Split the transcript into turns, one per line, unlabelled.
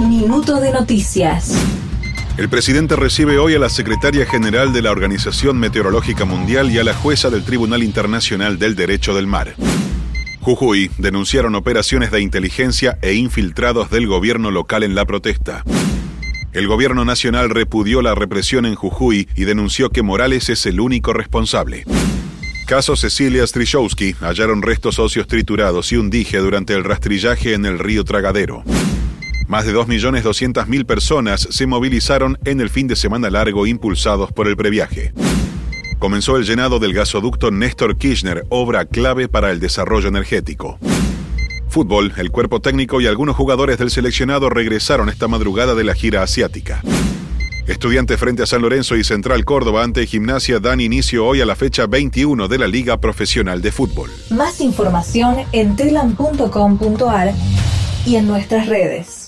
Minuto de noticias.
El presidente recibe hoy a la secretaria general de la Organización Meteorológica Mundial y a la jueza del Tribunal Internacional del Derecho del Mar. Jujuy denunciaron operaciones de inteligencia e infiltrados del gobierno local en la protesta. El gobierno nacional repudió la represión en Jujuy y denunció que Morales es el único responsable. Caso Cecilia Strijowski, hallaron restos óseos triturados y un dije durante el rastrillaje en el río Tragadero. Más de 2.200.000 personas se movilizaron en el fin de semana largo impulsados por el previaje. Comenzó el llenado del gasoducto Néstor Kirchner, obra clave para el desarrollo energético. Fútbol, el cuerpo técnico y algunos jugadores del seleccionado regresaron esta madrugada de la gira asiática. Estudiantes frente a San Lorenzo y Central Córdoba ante Gimnasia dan inicio hoy a la fecha 21 de la Liga Profesional de Fútbol.
Más información en telam.com.ar y en nuestras redes.